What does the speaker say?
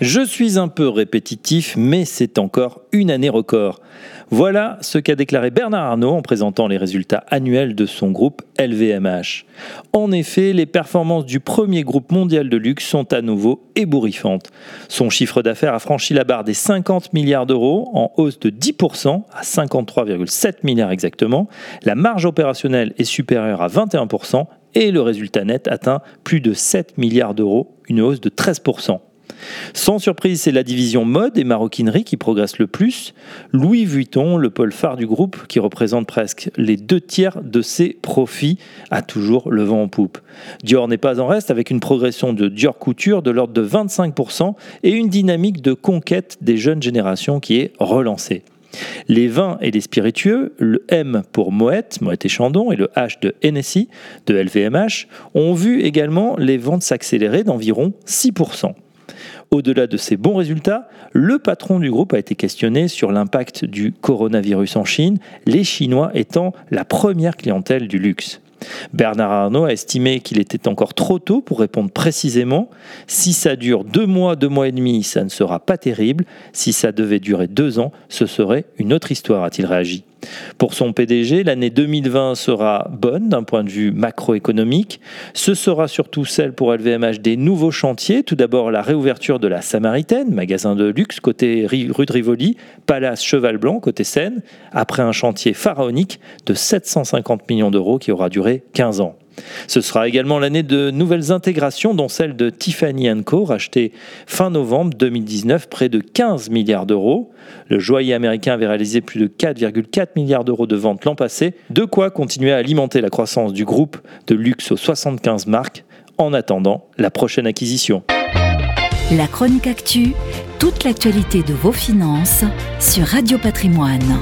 Je suis un peu répétitif, mais c'est encore une année record. Voilà ce qu'a déclaré Bernard Arnault en présentant les résultats annuels de son groupe LVMH. En effet, les performances du premier groupe mondial de luxe sont à nouveau ébouriffantes. Son chiffre d'affaires a franchi la barre des 50 milliards d'euros, en hausse de 10% à 53,7 milliards exactement. La marge opérationnelle est supérieure à 21% et le résultat net atteint plus de 7 milliards d'euros, une hausse de 13%. Sans surprise, c'est la division mode et maroquinerie qui progresse le plus. Louis Vuitton, le pôle phare du groupe, qui représente presque les deux tiers de ses profits, a toujours le vent en poupe. Dior n'est pas en reste avec une progression de Dior Couture de l'ordre de 25% et une dynamique de conquête des jeunes générations qui est relancée. Les vins et les spiritueux, le M pour Moët, Moët et Chandon, et le H de Hennessy, de LVMH, ont vu également les ventes s'accélérer d'environ 6%. Au-delà de ces bons résultats, le patron du groupe a été questionné sur l'impact du coronavirus en Chine, les Chinois étant la première clientèle du luxe. Bernard Arnault a estimé qu'il était encore trop tôt pour répondre précisément. Si ça dure deux mois, deux mois et demi, ça ne sera pas terrible. Si ça devait durer deux ans, ce serait une autre histoire, a-t-il réagi. Pour son PDG, l'année 2020 sera bonne d'un point de vue macroéconomique. Ce sera surtout celle pour LVMH des nouveaux chantiers. Tout d'abord la réouverture de la Samaritaine, magasin de luxe côté rue de Rivoli, Palace Cheval Blanc côté Seine, après un chantier pharaonique de 750 millions d'euros qui aura duré 15 ans. Ce sera également l'année de nouvelles intégrations, dont celle de Tiffany Co, rachetée fin novembre 2019, près de 15 milliards d'euros. Le joaillier américain avait réalisé plus de 4,4 milliards d'euros de ventes l'an passé, de quoi continuer à alimenter la croissance du groupe de luxe aux 75 marques en attendant la prochaine acquisition. La chronique actu, toute l'actualité de vos finances sur Radio Patrimoine.